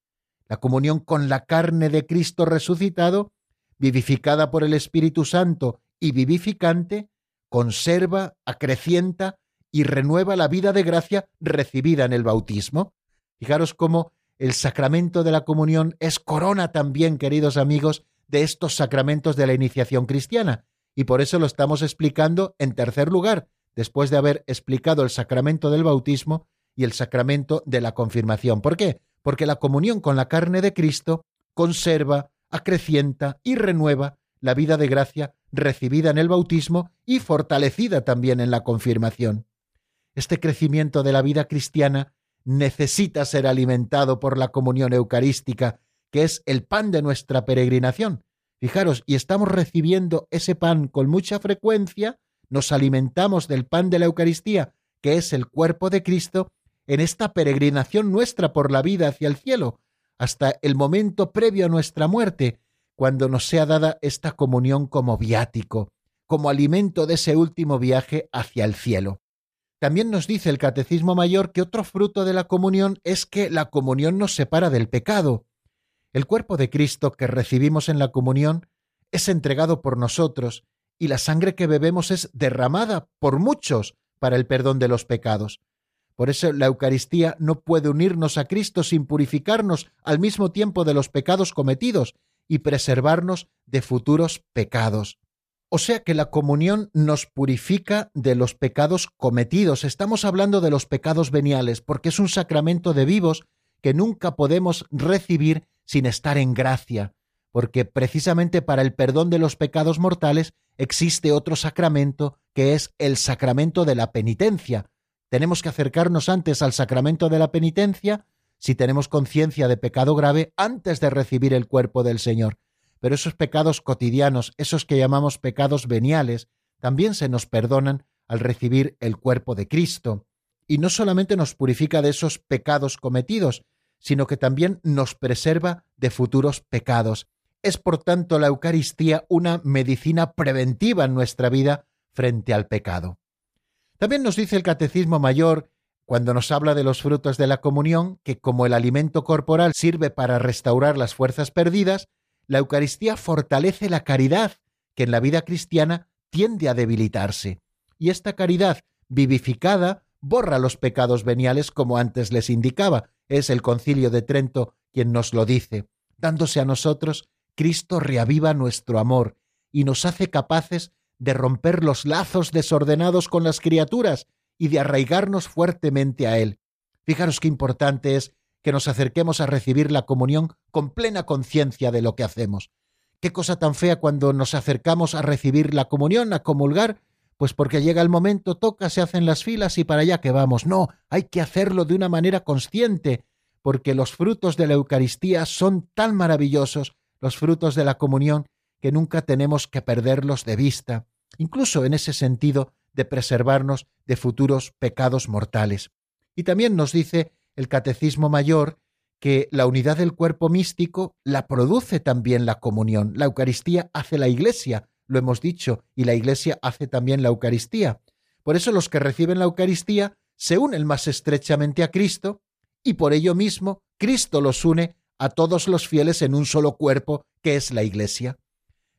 La comunión con la carne de Cristo resucitado, vivificada por el Espíritu Santo y vivificante, conserva, acrecienta y renueva la vida de gracia recibida en el bautismo. Fijaros cómo el sacramento de la comunión es corona también, queridos amigos, de estos sacramentos de la iniciación cristiana. Y por eso lo estamos explicando en tercer lugar, después de haber explicado el sacramento del bautismo y el sacramento de la confirmación. ¿Por qué? Porque la comunión con la carne de Cristo conserva, acrecienta y renueva la vida de gracia recibida en el bautismo y fortalecida también en la confirmación. Este crecimiento de la vida cristiana necesita ser alimentado por la comunión eucarística, que es el pan de nuestra peregrinación. Fijaros, y estamos recibiendo ese pan con mucha frecuencia, nos alimentamos del pan de la Eucaristía, que es el cuerpo de Cristo, en esta peregrinación nuestra por la vida hacia el cielo, hasta el momento previo a nuestra muerte, cuando nos sea dada esta comunión como viático, como alimento de ese último viaje hacia el cielo. También nos dice el Catecismo Mayor que otro fruto de la comunión es que la comunión nos separa del pecado. El cuerpo de Cristo que recibimos en la comunión es entregado por nosotros y la sangre que bebemos es derramada por muchos para el perdón de los pecados. Por eso la Eucaristía no puede unirnos a Cristo sin purificarnos al mismo tiempo de los pecados cometidos y preservarnos de futuros pecados. O sea que la comunión nos purifica de los pecados cometidos. Estamos hablando de los pecados veniales, porque es un sacramento de vivos que nunca podemos recibir sin estar en gracia, porque precisamente para el perdón de los pecados mortales existe otro sacramento que es el sacramento de la penitencia. Tenemos que acercarnos antes al sacramento de la penitencia si tenemos conciencia de pecado grave antes de recibir el cuerpo del Señor pero esos pecados cotidianos, esos que llamamos pecados veniales, también se nos perdonan al recibir el cuerpo de Cristo. Y no solamente nos purifica de esos pecados cometidos, sino que también nos preserva de futuros pecados. Es por tanto la Eucaristía una medicina preventiva en nuestra vida frente al pecado. También nos dice el Catecismo Mayor, cuando nos habla de los frutos de la comunión, que como el alimento corporal sirve para restaurar las fuerzas perdidas, la Eucaristía fortalece la caridad, que en la vida cristiana tiende a debilitarse. Y esta caridad vivificada borra los pecados veniales como antes les indicaba. Es el concilio de Trento quien nos lo dice. Dándose a nosotros, Cristo reaviva nuestro amor y nos hace capaces de romper los lazos desordenados con las criaturas y de arraigarnos fuertemente a Él. Fijaros qué importante es que nos acerquemos a recibir la comunión con plena conciencia de lo que hacemos, Qué cosa tan fea cuando nos acercamos a recibir la comunión, a comulgar, pues porque llega el momento, toca, se hacen las filas y para allá que vamos. No, hay que hacerlo de una manera consciente, porque los frutos de la Eucaristía son tan maravillosos, los frutos de la comunión, que nunca tenemos que perderlos de vista, incluso en ese sentido de preservarnos de futuros pecados mortales. Y también nos dice el Catecismo Mayor que la unidad del cuerpo místico la produce también la comunión. La Eucaristía hace la Iglesia, lo hemos dicho, y la Iglesia hace también la Eucaristía. Por eso los que reciben la Eucaristía se unen más estrechamente a Cristo y por ello mismo Cristo los une a todos los fieles en un solo cuerpo, que es la Iglesia.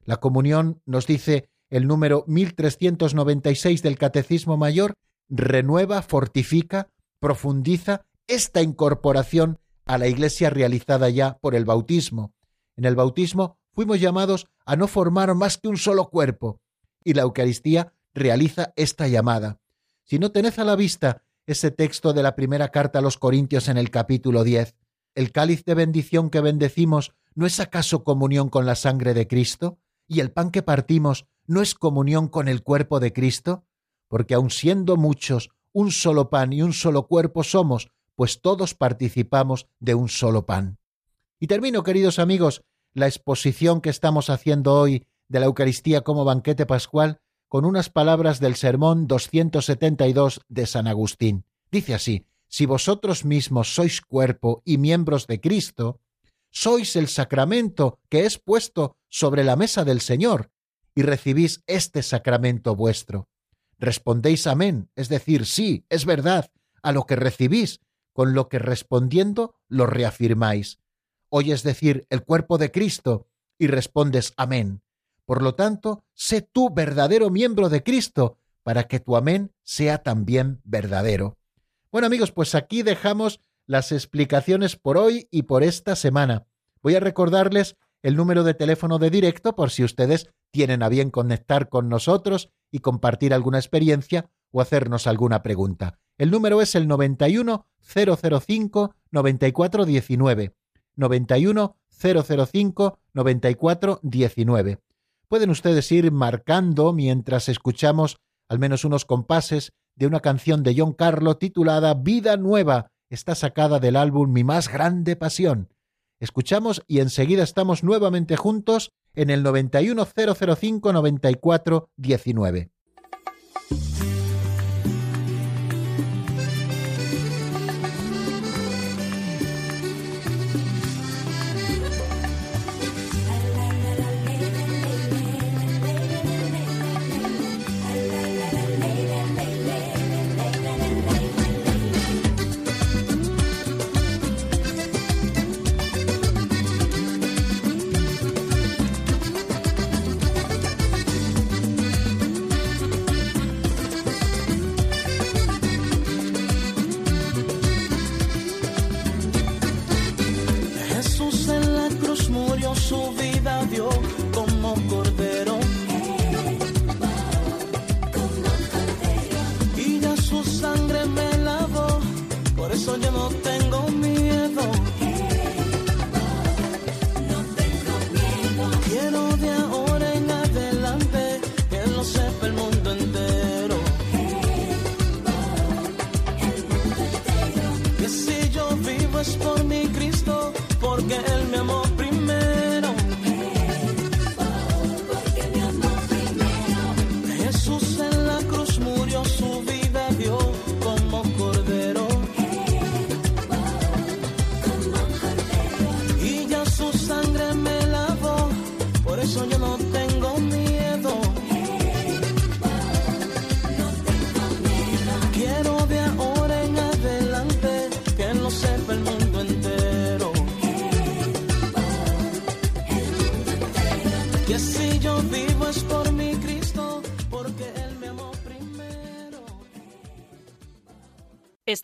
La comunión, nos dice el número 1396 del Catecismo Mayor, renueva, fortifica, profundiza esta incorporación a la Iglesia realizada ya por el bautismo. En el bautismo fuimos llamados a no formar más que un solo cuerpo, y la Eucaristía realiza esta llamada. Si no tened a la vista ese texto de la primera carta a los Corintios en el capítulo 10, ¿el cáliz de bendición que bendecimos no es acaso comunión con la sangre de Cristo? ¿Y el pan que partimos no es comunión con el cuerpo de Cristo? Porque aun siendo muchos, un solo pan y un solo cuerpo somos, pues todos participamos de un solo pan. Y termino, queridos amigos, la exposición que estamos haciendo hoy de la Eucaristía como banquete pascual con unas palabras del sermón 272 de San Agustín. Dice así, si vosotros mismos sois cuerpo y miembros de Cristo, sois el sacramento que es puesto sobre la mesa del Señor, y recibís este sacramento vuestro. Respondéis amén, es decir, sí, es verdad, a lo que recibís, con lo que respondiendo lo reafirmáis. Oyes decir el cuerpo de Cristo y respondes amén. Por lo tanto, sé tú verdadero miembro de Cristo, para que tu amén sea también verdadero. Bueno amigos, pues aquí dejamos las explicaciones por hoy y por esta semana. Voy a recordarles el número de teléfono de directo por si ustedes tienen a bien conectar con nosotros y compartir alguna experiencia o hacernos alguna pregunta. El número es el 91 005 9419. 91 005 9419. Pueden ustedes ir marcando mientras escuchamos al menos unos compases de una canción de John Carlo titulada Vida Nueva. Está sacada del álbum Mi más grande pasión. Escuchamos y enseguida estamos nuevamente juntos en el 91005 9419.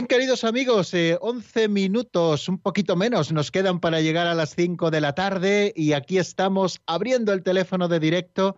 Bien, queridos amigos, eh, 11 minutos, un poquito menos, nos quedan para llegar a las 5 de la tarde y aquí estamos abriendo el teléfono de directo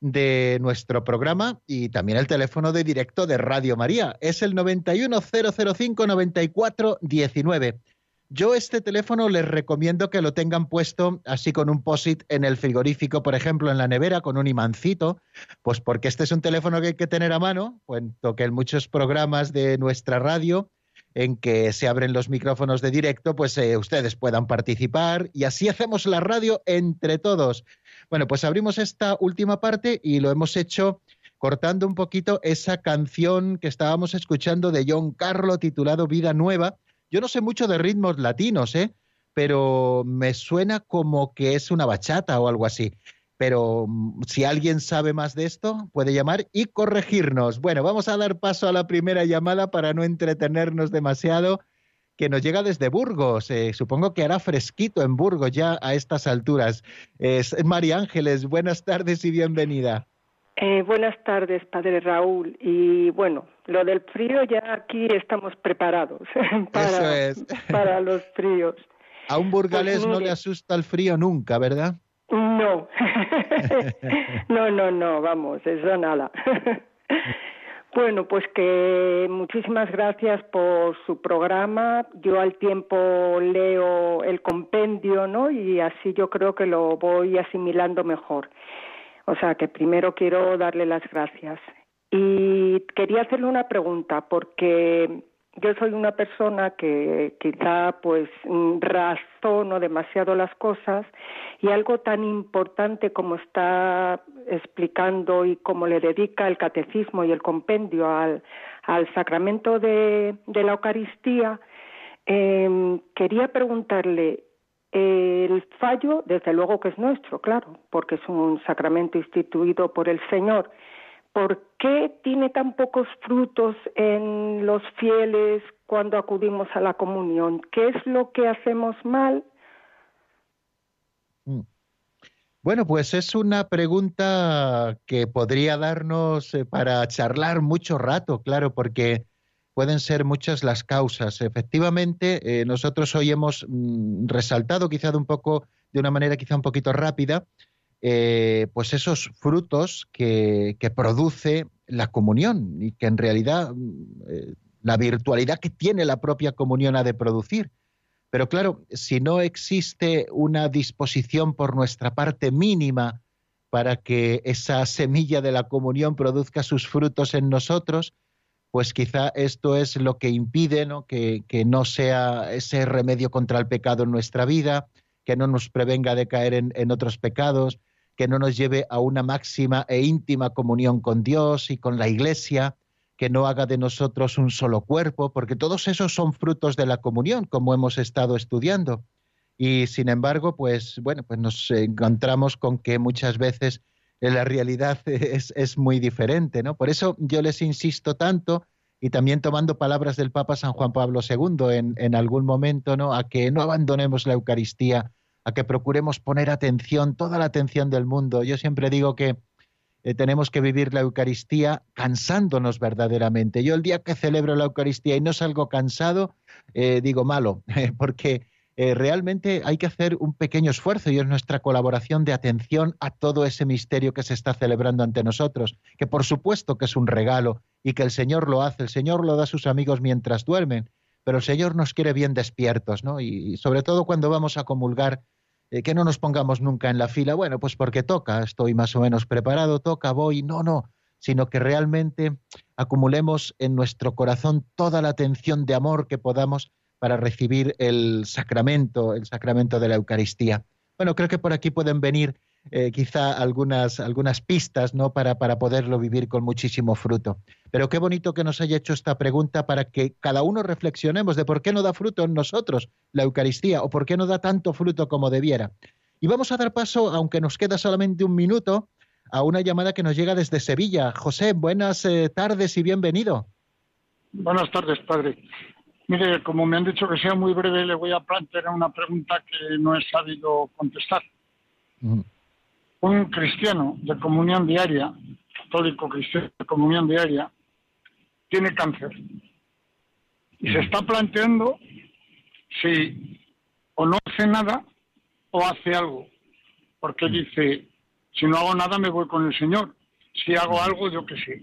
de nuestro programa y también el teléfono de directo de Radio María. Es el 910059419. Yo este teléfono les recomiendo que lo tengan puesto así con un POSIT en el frigorífico, por ejemplo, en la nevera, con un imancito, pues porque este es un teléfono que hay que tener a mano, puesto que en muchos programas de nuestra radio en que se abren los micrófonos de directo, pues eh, ustedes puedan participar y así hacemos la radio entre todos. Bueno, pues abrimos esta última parte y lo hemos hecho cortando un poquito esa canción que estábamos escuchando de John Carlo titulado Vida Nueva, yo no sé mucho de ritmos latinos, ¿eh? pero me suena como que es una bachata o algo así. Pero mm, si alguien sabe más de esto, puede llamar y corregirnos. Bueno, vamos a dar paso a la primera llamada para no entretenernos demasiado, que nos llega desde Burgos. Eh, supongo que hará fresquito en Burgos ya a estas alturas. Es María Ángeles, buenas tardes y bienvenida. Eh, buenas tardes, padre Raúl. Y bueno, lo del frío ya aquí estamos preparados <laughs> para, para los fríos. A un burgalés pues no le asusta el frío nunca, ¿verdad? No, <laughs> no, no, no, vamos, eso nada. <laughs> bueno, pues que muchísimas gracias por su programa. Yo al tiempo leo el compendio, ¿no? Y así yo creo que lo voy asimilando mejor. O sea que primero quiero darle las gracias. Y quería hacerle una pregunta, porque yo soy una persona que quizá pues razono demasiado las cosas y algo tan importante como está explicando y como le dedica el catecismo y el compendio al, sacramento de, de la Eucaristía, eh, quería preguntarle, el fallo, desde luego que es nuestro, claro, porque es un sacramento instituido por el Señor. ¿Por qué tiene tan pocos frutos en los fieles cuando acudimos a la comunión? ¿Qué es lo que hacemos mal? Mm. Bueno, pues es una pregunta que podría darnos eh, para charlar mucho rato, claro, porque pueden ser muchas las causas. Efectivamente, eh, nosotros hoy hemos mm, resaltado quizá de un poco, de una manera quizá un poquito rápida, eh, pues esos frutos que, que, produce la comunión y que en realidad mm, eh, la virtualidad que tiene la propia comunión ha de producir. Pero claro, si no existe una disposición por nuestra parte mínima para que esa semilla de la comunión produzca sus frutos en nosotros, pues quizá esto es lo que impide Que, no sea ese remedio contra el pecado en nuestra vida, que no nos prevenga de caer en, otros pecados, que no nos lleve a una máxima e íntima comunión con Dios y con la Iglesia, que no haga de nosotros un solo cuerpo, porque todos esos son frutos de la comunión, como hemos estado estudiando. Y sin embargo, pues bueno, pues nos encontramos con que muchas veces la realidad <laughs> es, es, muy diferente, ¿no? Por eso yo les insisto tanto, y también tomando palabras del Papa San Juan Pablo II en, en algún momento, ¿no? A que no abandonemos la Eucaristía, a que procuremos poner atención, toda la atención del mundo. Yo siempre digo que eh, tenemos que vivir la Eucaristía cansándonos verdaderamente. Yo el día que celebro la Eucaristía y no salgo cansado, eh, digo malo, <laughs> porque eh, realmente hay que hacer un pequeño esfuerzo y es nuestra colaboración de atención a todo ese misterio que se está celebrando ante nosotros, que por supuesto que es un regalo y que el Señor lo hace, el Señor lo da a sus amigos mientras duermen, pero el Señor nos quiere bien despiertos, ¿no? Y, sobre todo cuando vamos a comulgar, eh, que no nos pongamos nunca en la fila, bueno, pues porque toca, estoy más o menos preparado, toca, voy, no, no, sino que realmente acumulemos en nuestro corazón toda la atención de amor que podamos para recibir el sacramento, el sacramento de la Eucaristía. Bueno, creo que por aquí pueden venir eh, quizá algunas, algunas pistas ¿no? para, para poderlo vivir con muchísimo fruto. Pero qué bonito que nos haya hecho esta pregunta para que cada uno reflexionemos de por qué no da fruto en nosotros la Eucaristía o por qué no da tanto fruto como debiera. Y vamos a dar paso, aunque nos queda solamente un minuto, a una llamada que nos llega desde Sevilla. José, buenas eh, tardes y bienvenido. Buenas tardes, padre. Mire, como me han dicho que sea muy breve, le voy a plantear una pregunta que no he sabido contestar. Un cristiano de comunión diaria, católico cristiano de comunión diaria, tiene cáncer Y se está planteando si o no hace nada o hace algo. Porque dice, si no hago nada me voy con el Señor. Si hago algo, yo que sé.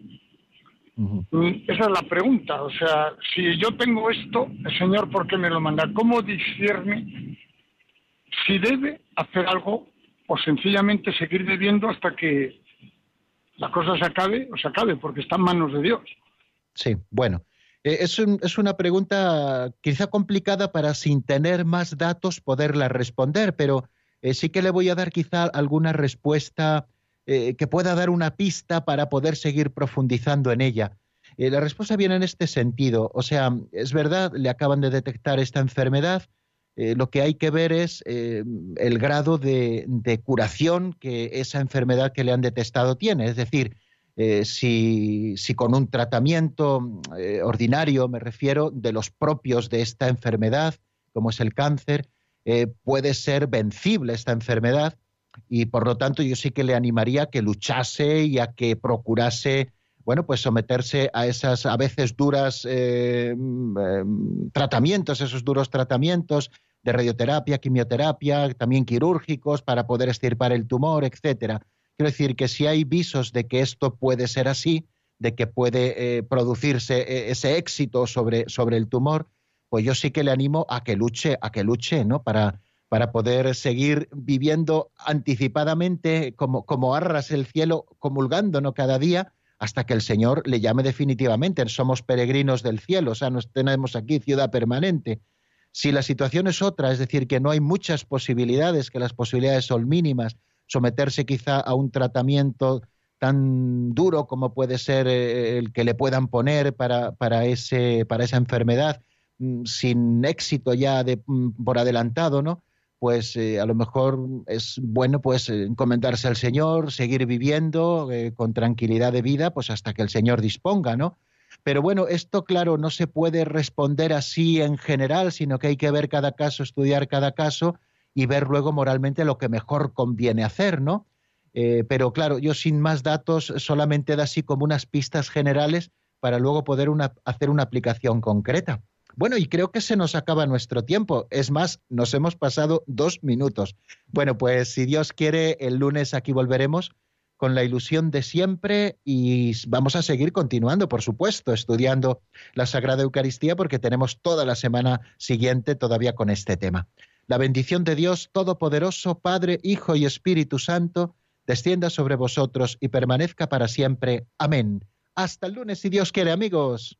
Esa es la pregunta. O sea, si yo tengo esto, el Señor, ¿por qué me lo manda? ¿Cómo discierne si debe hacer algo o sencillamente seguir viviendo hasta que la cosa se acabe o se acabe, porque está en manos de Dios? Sí, bueno. Eh, es, es, una pregunta quizá complicada para sin tener más datos poderla responder, pero eh, sí que le voy a dar quizá alguna respuesta eh, que pueda dar una pista para poder seguir profundizando en ella. Eh, la respuesta viene en este sentido. O sea, es verdad, le acaban de detectar esta enfermedad. Eh, lo que hay que ver es el grado de, curación que esa enfermedad que le han detectado tiene. Es decir, si, si, con un tratamiento ordinario, me refiero, de los propios de esta enfermedad, como es el cáncer, puede ser vencible esta enfermedad y por lo tanto yo sí que le animaría a que luchase y a que procurase bueno, pues someterse a esas a veces duras eh, mm, tratamientos, esos duros tratamientos de radioterapia, quimioterapia, también quirúrgicos para poder extirpar el tumor, etcétera. Quiero decir que si hay visos de que esto puede ser así, de que puede eh, producirse eh, ese éxito sobre, sobre el tumor, pues yo sí que le animo a que luche, a que luche, ¿no? Para, para poder seguir viviendo anticipadamente como, como arras el cielo, comulgándonos cada día hasta que el Señor le llame definitivamente. Somos peregrinos del cielo, o sea, nos tenemos aquí ciudad permanente. Si la situación es otra, es decir, que no hay muchas posibilidades, que las posibilidades son mínimas, someterse quizá a un tratamiento tan duro como puede ser eh, el que le puedan poner para, para, ese, para esa enfermedad, mm, sin éxito ya de, mm, por adelantado, ¿no? pues eh, a lo mejor es bueno pues eh, encomendarse al Señor, seguir viviendo con tranquilidad de vida, pues hasta que el Señor disponga, ¿no? Pero bueno, esto claro no se puede responder así en general, sino que hay que ver cada caso, estudiar cada caso y ver luego moralmente lo que mejor conviene hacer, ¿no? pero claro, yo sin más datos solamente da así como unas pistas generales para luego poder hacer una aplicación concreta. Bueno, y creo que se nos acaba nuestro tiempo. Es más, nos hemos pasado dos minutos. Bueno, pues si Dios quiere, el lunes aquí volveremos con la ilusión de siempre y vamos a seguir continuando, por supuesto, estudiando la Sagrada Eucaristía porque tenemos toda la semana siguiente todavía con este tema. La bendición de Dios Todopoderoso, Padre, Hijo y Espíritu Santo, descienda sobre vosotros y permanezca para siempre. Amén. Hasta el lunes, si Dios quiere, amigos.